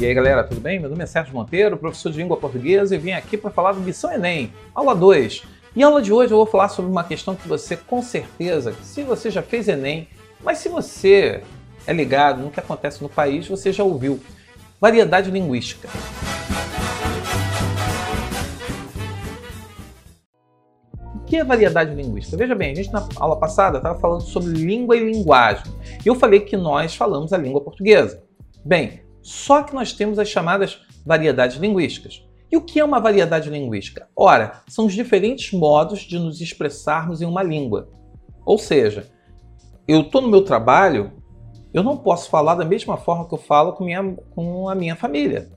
E aí galera, tudo bem? Meu nome é Sérgio Monteiro, professor de língua portuguesa e vim aqui para falar do Missão Enem, aula 2. Em aula de hoje eu vou falar sobre uma questão que você com certeza, se você já fez Enem, mas se você é ligado no que acontece no país, você já ouviu. Variedade linguística. O que é variedade linguística? Veja bem, a gente na aula passada estava falando sobre língua e linguagem. E eu falei que nós falamos a língua portuguesa. Bem, só que nós temos as chamadas variedades linguísticas. E o que é uma variedade linguística? Ora, são os diferentes modos de nos expressarmos em uma língua. Ou seja, eu estou no meu trabalho, eu não posso falar da mesma forma que eu falo com, minha, com a minha família.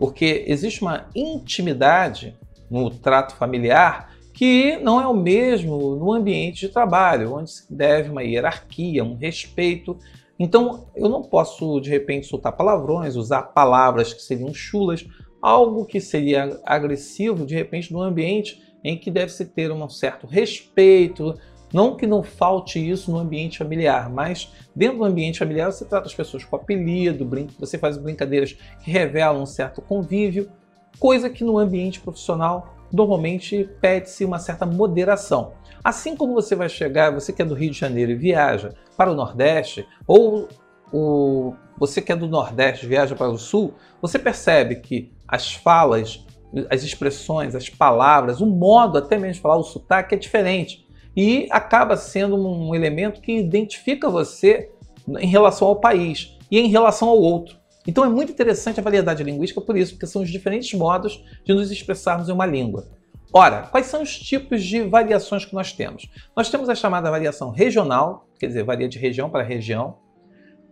Porque existe uma intimidade no trato familiar que não é o mesmo no ambiente de trabalho, onde se deve uma hierarquia, um respeito então, eu não posso, de repente, soltar palavrões, usar palavras que seriam chulas, algo que seria agressivo, de repente, no ambiente em que deve-se ter um certo respeito, não que não falte isso no ambiente familiar, mas dentro do ambiente familiar você trata as pessoas com apelido, você faz brincadeiras que revelam um certo convívio, coisa que no ambiente profissional normalmente pede-se uma certa moderação. Assim como você vai chegar, você que é do Rio de Janeiro e viaja para o Nordeste, ou o, você que é do Nordeste viaja para o Sul, você percebe que as falas, as expressões, as palavras, o modo até mesmo de falar, o sotaque é diferente. E acaba sendo um elemento que identifica você em relação ao país e em relação ao outro. Então é muito interessante a variedade linguística por isso, porque são os diferentes modos de nos expressarmos em uma língua. Ora, quais são os tipos de variações que nós temos? Nós temos a chamada variação regional, quer dizer, varia de região para região.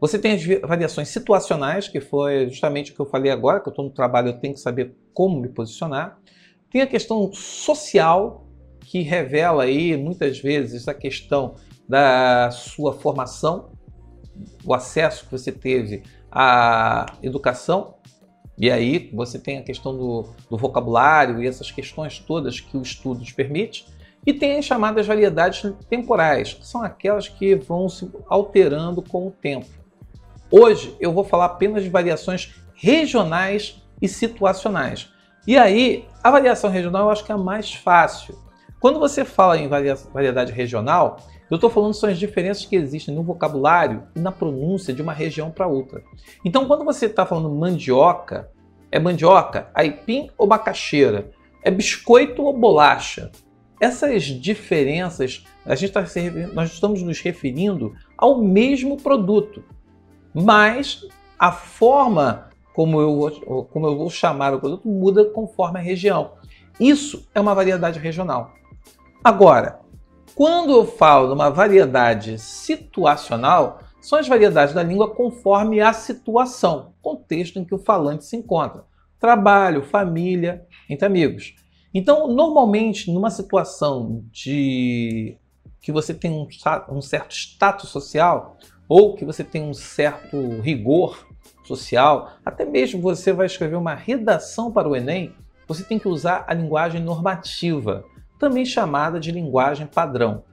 Você tem as variações situacionais, que foi justamente o que eu falei agora, que eu estou no trabalho, eu tenho que saber como me posicionar. Tem a questão social, que revela aí muitas vezes a questão da sua formação, o acesso que você teve à educação. E aí você tem a questão do, do vocabulário e essas questões todas que o estudo te permite. E tem as chamadas variedades temporais, que são aquelas que vão se alterando com o tempo. Hoje eu vou falar apenas de variações regionais e situacionais. E aí, a variação regional eu acho que é a mais fácil. Quando você fala em variedade regional, eu estou falando são as diferenças que existem no vocabulário e na pronúncia de uma região para outra. Então, quando você está falando mandioca, é mandioca, aipim ou macaxeira? É biscoito ou bolacha? Essas diferenças, a gente tá, nós estamos nos referindo ao mesmo produto, mas a forma como eu, como eu vou chamar o produto muda conforme a região. Isso é uma variedade regional. Agora, quando eu falo de uma variedade situacional, são as variedades da língua conforme a situação, contexto em que o falante se encontra. Trabalho, família, entre amigos. Então, normalmente, numa situação de que você tem um, um certo status social ou que você tem um certo rigor social, até mesmo você vai escrever uma redação para o Enem, você tem que usar a linguagem normativa também chamada de linguagem padrão.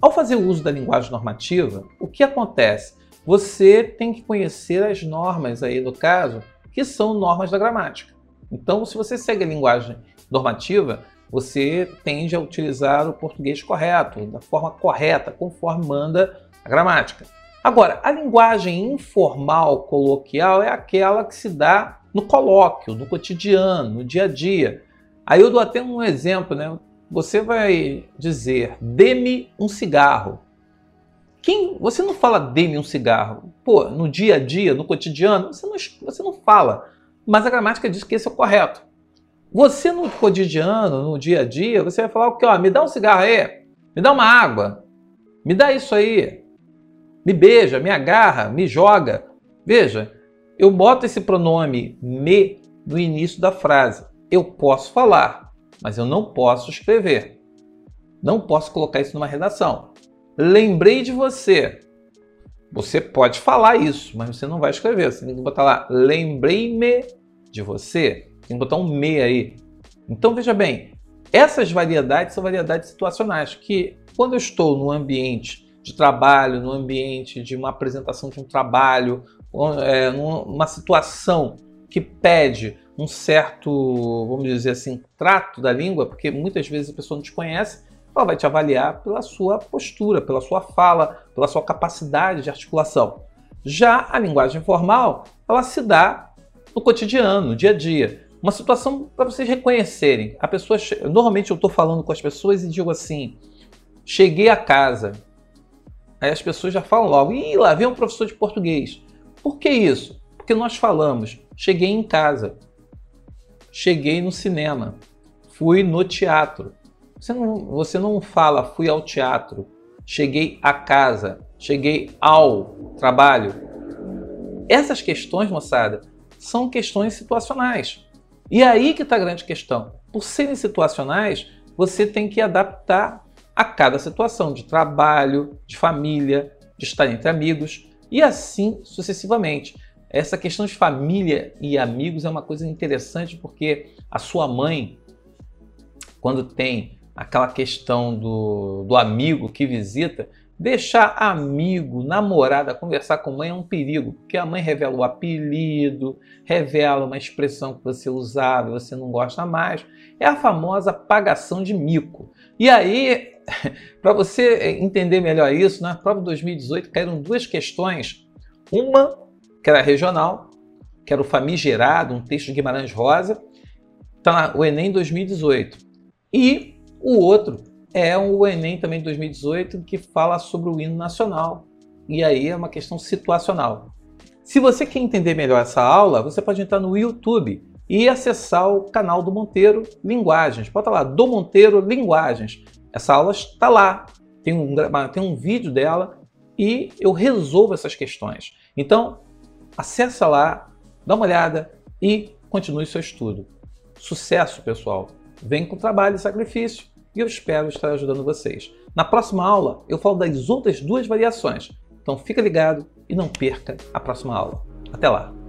Ao fazer uso da linguagem normativa, o que acontece? Você tem que conhecer as normas aí do caso, que são normas da gramática. Então, se você segue a linguagem normativa, você tende a utilizar o português correto, da forma correta, conforme manda a gramática. Agora, a linguagem informal, coloquial, é aquela que se dá no colóquio, no cotidiano, no dia a dia. Aí eu dou até um exemplo, né? Você vai dizer dê-me um cigarro. Quem, você não fala dê-me um cigarro. Pô, no dia a dia, no cotidiano, você não, você não fala. Mas a gramática diz que esse é o correto. Você no cotidiano, no dia a dia, você vai falar o que? Ó, me dá um cigarro aí, me dá uma água, me dá isso aí, me beija, me agarra, me joga. Veja, eu boto esse pronome me no início da frase. Eu posso falar, mas eu não posso escrever. Não posso colocar isso numa redação. Lembrei de você. Você pode falar isso, mas você não vai escrever. Você tem que botar lá, lembrei-me de você. Tem que botar um me aí. Então veja bem, essas variedades são variedades situacionais que quando eu estou no ambiente de trabalho, no ambiente de uma apresentação de um trabalho, é, numa situação que pede um certo, vamos dizer assim, trato da língua, porque muitas vezes a pessoa não te conhece, ela vai te avaliar pela sua postura, pela sua fala, pela sua capacidade de articulação. Já a linguagem formal, ela se dá no cotidiano, no dia a dia. Uma situação para vocês reconhecerem. A pessoa, normalmente eu estou falando com as pessoas e digo assim: cheguei a casa. Aí as pessoas já falam logo: ih, lá vem um professor de português. Por que isso? Porque nós falamos: cheguei em casa, cheguei no cinema, fui no teatro. Você não, você não fala fui ao teatro, cheguei a casa, cheguei ao trabalho. Essas questões, moçada, são questões situacionais. E é aí que está a grande questão. Por serem situacionais, você tem que adaptar a cada situação de trabalho, de família, de estar entre amigos e assim sucessivamente. Essa questão de família e amigos é uma coisa interessante porque a sua mãe, quando tem aquela questão do, do amigo que visita, Deixar amigo, namorada conversar com mãe é um perigo, porque a mãe revela o apelido, revela uma expressão que você usava e você não gosta mais. É a famosa pagação de mico. E aí, para você entender melhor isso, na prova de 2018 caíram duas questões. Uma, que era regional, que era o famigerado, um texto de Guimarães Rosa, está no Enem 2018. E o outro, é o Enem também de 2018 que fala sobre o hino nacional. E aí é uma questão situacional. Se você quer entender melhor essa aula, você pode entrar no YouTube e acessar o canal do Monteiro Linguagens. Bota lá, do Monteiro Linguagens. Essa aula está lá. Tem um, tem um vídeo dela e eu resolvo essas questões. Então, acessa lá, dá uma olhada e continue seu estudo. Sucesso, pessoal! Vem com trabalho e sacrifício e eu espero estar ajudando vocês. Na próxima aula eu falo das outras duas variações, então fica ligado e não perca a próxima aula. Até lá!